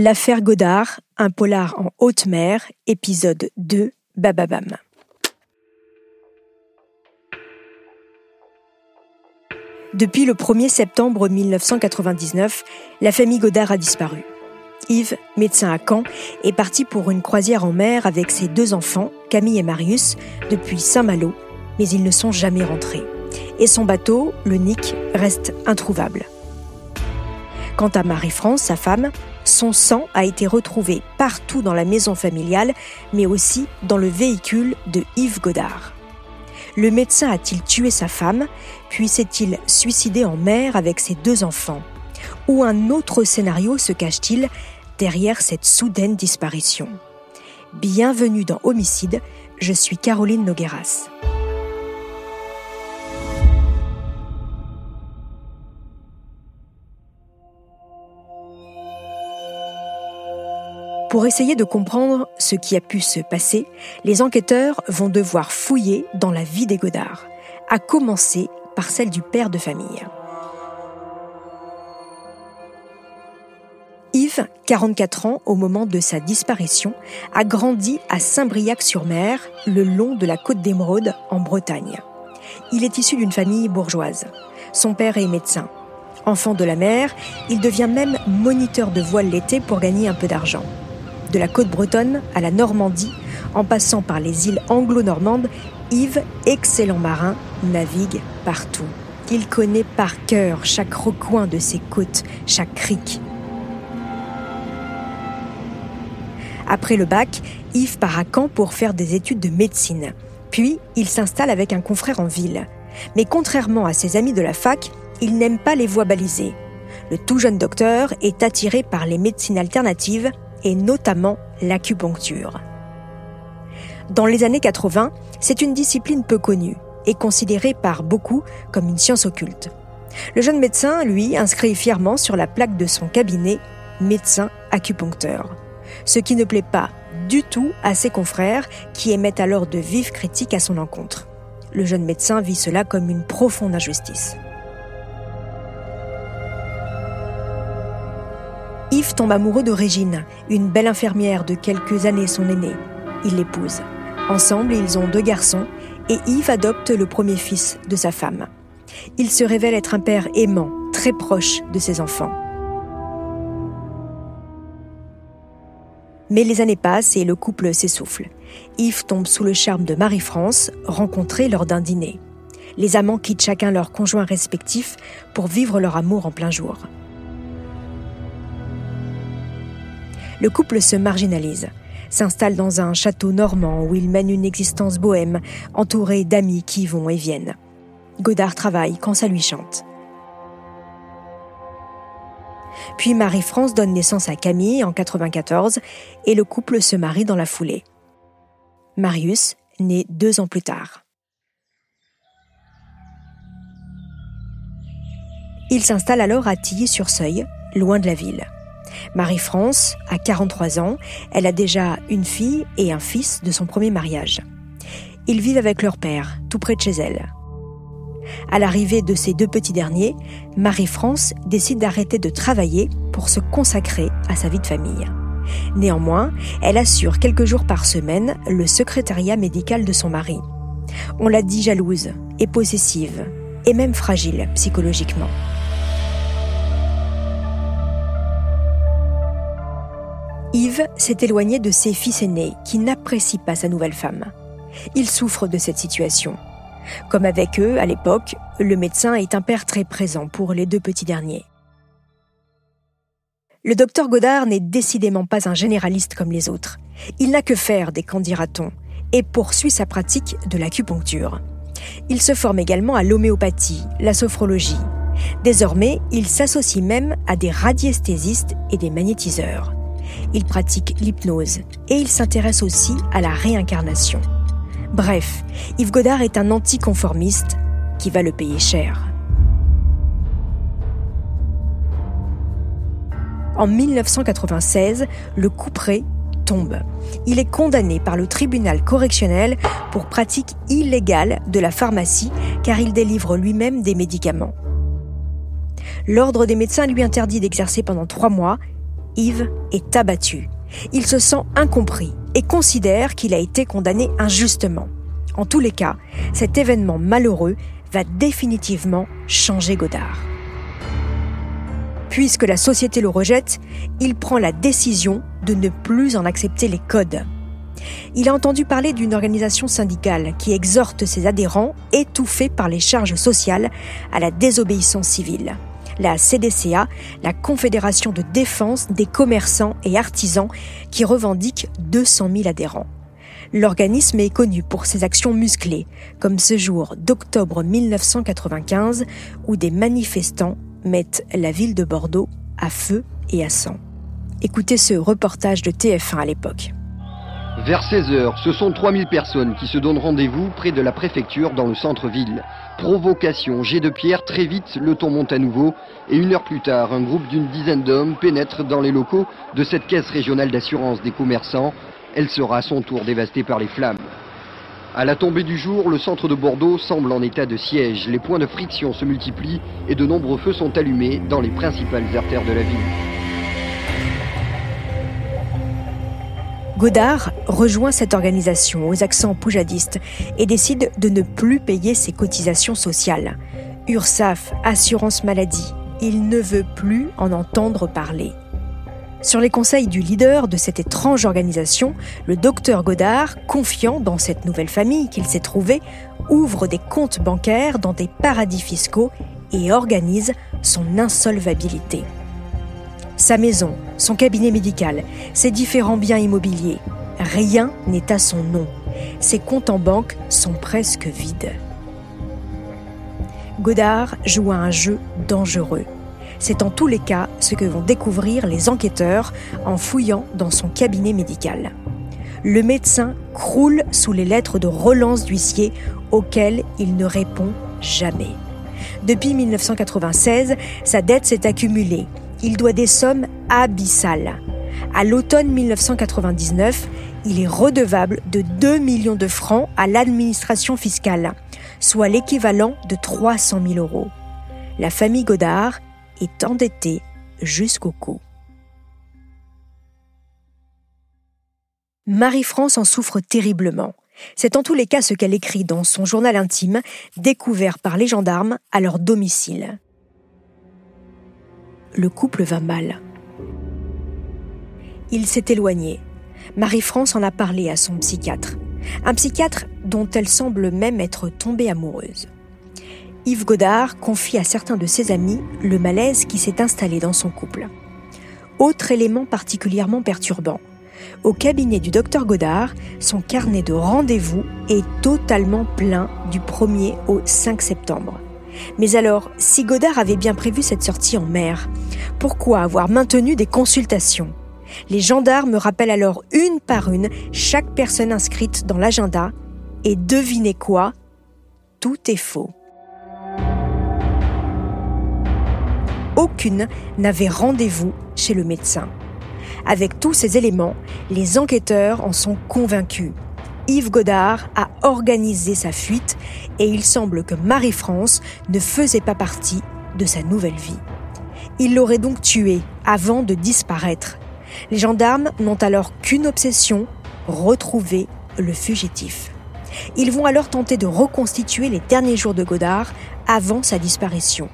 L'affaire Godard, un polar en haute mer, épisode 2, Bababam. Depuis le 1er septembre 1999, la famille Godard a disparu. Yves, médecin à Caen, est parti pour une croisière en mer avec ses deux enfants, Camille et Marius, depuis Saint-Malo, mais ils ne sont jamais rentrés. Et son bateau, le Nick, reste introuvable. Quant à Marie-France, sa femme, son sang a été retrouvé partout dans la maison familiale, mais aussi dans le véhicule de Yves Godard. Le médecin a-t-il tué sa femme, puis s'est-il suicidé en mer avec ses deux enfants? Ou un autre scénario se cache-t-il derrière cette soudaine disparition? Bienvenue dans Homicide, je suis Caroline Nogueras. Pour essayer de comprendre ce qui a pu se passer, les enquêteurs vont devoir fouiller dans la vie des Godard, à commencer par celle du père de famille. Yves, 44 ans au moment de sa disparition, a grandi à Saint-Briac-sur-Mer, le long de la côte d'Émeraude, en Bretagne. Il est issu d'une famille bourgeoise. Son père est médecin. Enfant de la mer, il devient même moniteur de voile l'été pour gagner un peu d'argent. De la côte bretonne à la Normandie, en passant par les îles anglo-normandes, Yves, excellent marin, navigue partout. Il connaît par cœur chaque recoin de ses côtes, chaque crique. Après le bac, Yves part à Caen pour faire des études de médecine. Puis, il s'installe avec un confrère en ville. Mais contrairement à ses amis de la fac, il n'aime pas les voies balisées. Le tout jeune docteur est attiré par les médecines alternatives et notamment l'acupuncture. Dans les années 80, c'est une discipline peu connue et considérée par beaucoup comme une science occulte. Le jeune médecin, lui, inscrit fièrement sur la plaque de son cabinet médecin acupuncteur, ce qui ne plaît pas du tout à ses confrères qui émettent alors de vives critiques à son encontre. Le jeune médecin vit cela comme une profonde injustice. Yves tombe amoureux de Régine, une belle infirmière de quelques années son aînée. Il l'épouse. Ensemble, ils ont deux garçons et Yves adopte le premier fils de sa femme. Il se révèle être un père aimant, très proche de ses enfants. Mais les années passent et le couple s'essouffle. Yves tombe sous le charme de Marie-France, rencontrée lors d'un dîner. Les amants quittent chacun leur conjoint respectif pour vivre leur amour en plein jour. Le couple se marginalise, s'installe dans un château normand où il mène une existence bohème, entouré d'amis qui vont et viennent. Godard travaille quand ça lui chante. Puis Marie-France donne naissance à Camille en 94 et le couple se marie dans la foulée. Marius naît deux ans plus tard. Il s'installe alors à Tilly-sur-Seuil, loin de la ville. Marie-France a 43 ans, elle a déjà une fille et un fils de son premier mariage. Ils vivent avec leur père, tout près de chez elle. À l'arrivée de ces deux petits derniers, Marie-France décide d'arrêter de travailler pour se consacrer à sa vie de famille. Néanmoins, elle assure quelques jours par semaine le secrétariat médical de son mari. On l'a dit jalouse et possessive, et même fragile psychologiquement. Yves s'est éloigné de ses fils aînés qui n'apprécient pas sa nouvelle femme. Il souffre de cette situation. Comme avec eux, à l'époque, le médecin est un père très présent pour les deux petits derniers. Le docteur Godard n'est décidément pas un généraliste comme les autres. Il n'a que faire des qu'en dira-t-on et poursuit sa pratique de l'acupuncture. Il se forme également à l'homéopathie, la sophrologie. Désormais, il s'associe même à des radiesthésistes et des magnétiseurs. Il pratique l'hypnose et il s'intéresse aussi à la réincarnation. Bref, Yves Godard est un anticonformiste qui va le payer cher. En 1996, le couperet tombe. Il est condamné par le tribunal correctionnel pour pratique illégale de la pharmacie car il délivre lui-même des médicaments. L'ordre des médecins lui interdit d'exercer pendant trois mois Yves est abattu. Il se sent incompris et considère qu'il a été condamné injustement. En tous les cas, cet événement malheureux va définitivement changer Godard. Puisque la société le rejette, il prend la décision de ne plus en accepter les codes. Il a entendu parler d'une organisation syndicale qui exhorte ses adhérents, étouffés par les charges sociales, à la désobéissance civile. La CDCA, la Confédération de défense des commerçants et artisans, qui revendique 200 000 adhérents. L'organisme est connu pour ses actions musclées, comme ce jour d'octobre 1995 où des manifestants mettent la ville de Bordeaux à feu et à sang. Écoutez ce reportage de TF1 à l'époque. Vers 16h, ce sont 3000 personnes qui se donnent rendez-vous près de la préfecture dans le centre-ville. Provocation, jet de pierre, très vite, le ton monte à nouveau. Et une heure plus tard, un groupe d'une dizaine d'hommes pénètre dans les locaux de cette caisse régionale d'assurance des commerçants. Elle sera à son tour dévastée par les flammes. À la tombée du jour, le centre de Bordeaux semble en état de siège. Les points de friction se multiplient et de nombreux feux sont allumés dans les principales artères de la ville. Godard rejoint cette organisation aux accents poujadistes et décide de ne plus payer ses cotisations sociales. URSAF, assurance maladie, il ne veut plus en entendre parler. Sur les conseils du leader de cette étrange organisation, le docteur Godard, confiant dans cette nouvelle famille qu'il s'est trouvée, ouvre des comptes bancaires dans des paradis fiscaux et organise son insolvabilité sa maison, son cabinet médical, ses différents biens immobiliers. Rien n'est à son nom. Ses comptes en banque sont presque vides. Godard joue à un jeu dangereux. C'est en tous les cas ce que vont découvrir les enquêteurs en fouillant dans son cabinet médical. Le médecin croule sous les lettres de relance d'huissier auxquelles il ne répond jamais. Depuis 1996, sa dette s'est accumulée il doit des sommes abyssales. À l'automne 1999, il est redevable de 2 millions de francs à l'administration fiscale, soit l'équivalent de 300 000 euros. La famille Godard est endettée jusqu'au cou. Marie-France en souffre terriblement. C'est en tous les cas ce qu'elle écrit dans son journal intime, découvert par les gendarmes à leur domicile le couple va mal. Il s'est éloigné. Marie-France en a parlé à son psychiatre, un psychiatre dont elle semble même être tombée amoureuse. Yves Godard confie à certains de ses amis le malaise qui s'est installé dans son couple. Autre élément particulièrement perturbant, au cabinet du docteur Godard, son carnet de rendez-vous est totalement plein du 1er au 5 septembre. Mais alors, si Godard avait bien prévu cette sortie en mer, pourquoi avoir maintenu des consultations? Les gendarmes rappellent alors une par une chaque personne inscrite dans l'agenda et devinez quoi? Tout est faux. Aucune n'avait rendez-vous chez le médecin. Avec tous ces éléments, les enquêteurs en sont convaincus. Yves Godard a organisé sa fuite et il semble que Marie-France ne faisait pas partie de sa nouvelle vie. Il l'aurait donc tuée avant de disparaître. Les gendarmes n'ont alors qu'une obsession, retrouver le fugitif. Ils vont alors tenter de reconstituer les derniers jours de Godard avant sa disparition.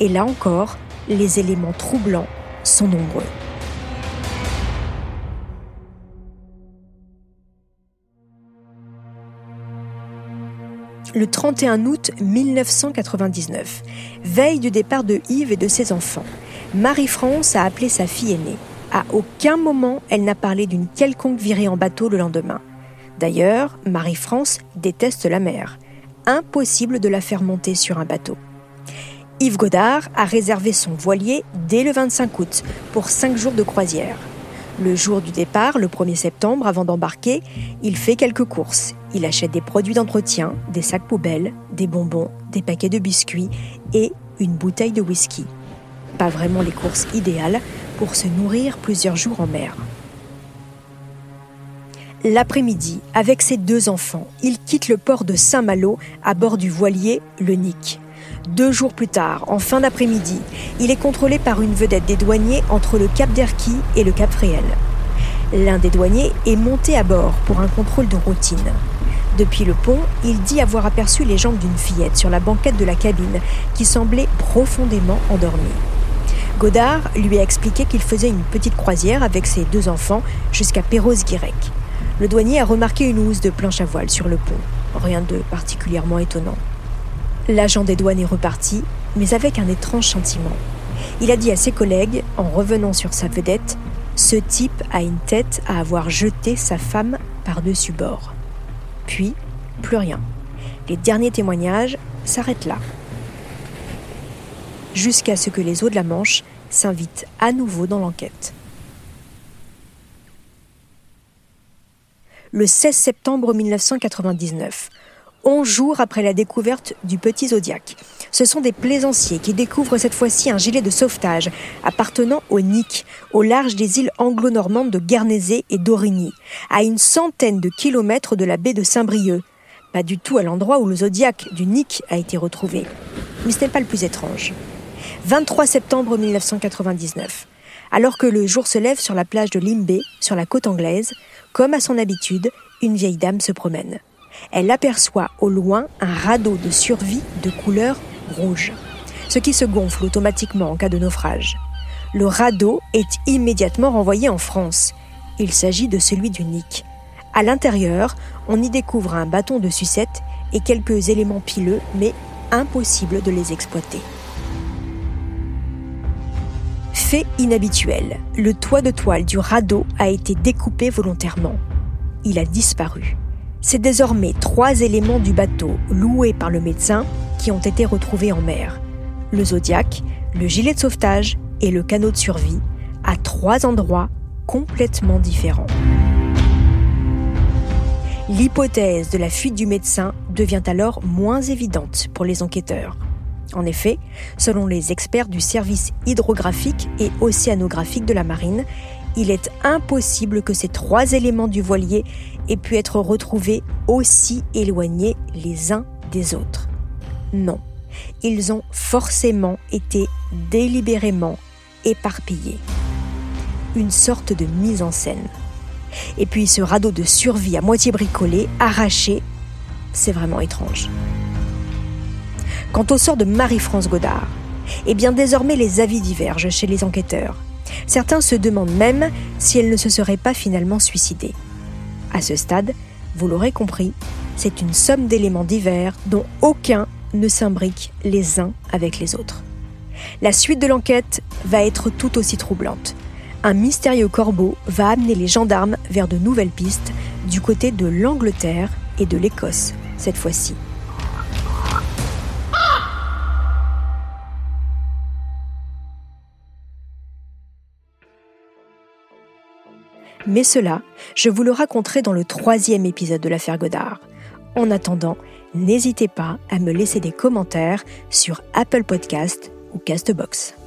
Et là encore, les éléments troublants sont nombreux. Le 31 août 1999, veille du départ de Yves et de ses enfants. Marie-France a appelé sa fille aînée. À aucun moment elle n'a parlé d'une quelconque virée en bateau le lendemain. D'ailleurs, Marie-France déteste la mer. Impossible de la faire monter sur un bateau. Yves Godard a réservé son voilier dès le 25 août pour cinq jours de croisière. Le jour du départ, le 1er septembre, avant d'embarquer, il fait quelques courses. Il achète des produits d'entretien, des sacs poubelles, des bonbons, des paquets de biscuits et une bouteille de whisky. Pas vraiment les courses idéales pour se nourrir plusieurs jours en mer. L'après-midi, avec ses deux enfants, il quitte le port de Saint-Malo à bord du voilier Le Nick. Deux jours plus tard, en fin d'après-midi, il est contrôlé par une vedette des douaniers entre le Cap d'Erquy et le Cap Fréhel. L'un des douaniers est monté à bord pour un contrôle de routine. Depuis le pont, il dit avoir aperçu les jambes d'une fillette sur la banquette de la cabine qui semblait profondément endormie. Godard lui a expliqué qu'il faisait une petite croisière avec ses deux enfants jusqu'à Perros-Guirec. Le douanier a remarqué une housse de planche à voile sur le pont. Rien de particulièrement étonnant. L'agent des douanes est reparti, mais avec un étrange sentiment. Il a dit à ses collègues, en revenant sur sa vedette, Ce type a une tête à avoir jeté sa femme par-dessus bord. Puis, plus rien. Les derniers témoignages s'arrêtent là. Jusqu'à ce que les eaux de la Manche s'invitent à nouveau dans l'enquête. Le 16 septembre 1999, 11 jours après la découverte du petit Zodiac. Ce sont des plaisanciers qui découvrent cette fois-ci un gilet de sauvetage appartenant au Nick, au large des îles anglo-normandes de Guernesey et d'Origny, à une centaine de kilomètres de la baie de Saint-Brieuc. Pas du tout à l'endroit où le Zodiac du Nick a été retrouvé. Mais ce n'est pas le plus étrange. 23 septembre 1999. Alors que le jour se lève sur la plage de Limbé, sur la côte anglaise, comme à son habitude, une vieille dame se promène elle aperçoit au loin un radeau de survie de couleur rouge, ce qui se gonfle automatiquement en cas de naufrage. Le radeau est immédiatement renvoyé en France. Il s'agit de celui du Nick. À l'intérieur, on y découvre un bâton de sucette et quelques éléments pileux, mais impossible de les exploiter. Fait inhabituel, le toit de toile du radeau a été découpé volontairement. Il a disparu. C'est désormais trois éléments du bateau loué par le médecin qui ont été retrouvés en mer. Le Zodiac, le gilet de sauvetage et le canot de survie, à trois endroits complètement différents. L'hypothèse de la fuite du médecin devient alors moins évidente pour les enquêteurs. En effet, selon les experts du service hydrographique et océanographique de la marine, il est impossible que ces trois éléments du voilier aient pu être retrouvés aussi éloignés les uns des autres. Non, ils ont forcément été délibérément éparpillés. Une sorte de mise en scène. Et puis ce radeau de survie à moitié bricolé, arraché, c'est vraiment étrange. Quant au sort de Marie-France Godard, eh bien désormais les avis divergent chez les enquêteurs. Certains se demandent même si elle ne se serait pas finalement suicidée. À ce stade, vous l'aurez compris, c'est une somme d'éléments divers dont aucun ne s'imbrique les uns avec les autres. La suite de l'enquête va être tout aussi troublante. Un mystérieux corbeau va amener les gendarmes vers de nouvelles pistes du côté de l'Angleterre et de l'Écosse cette fois-ci. Mais cela, je vous le raconterai dans le troisième épisode de l'affaire Godard. En attendant, n'hésitez pas à me laisser des commentaires sur Apple Podcast ou Castbox.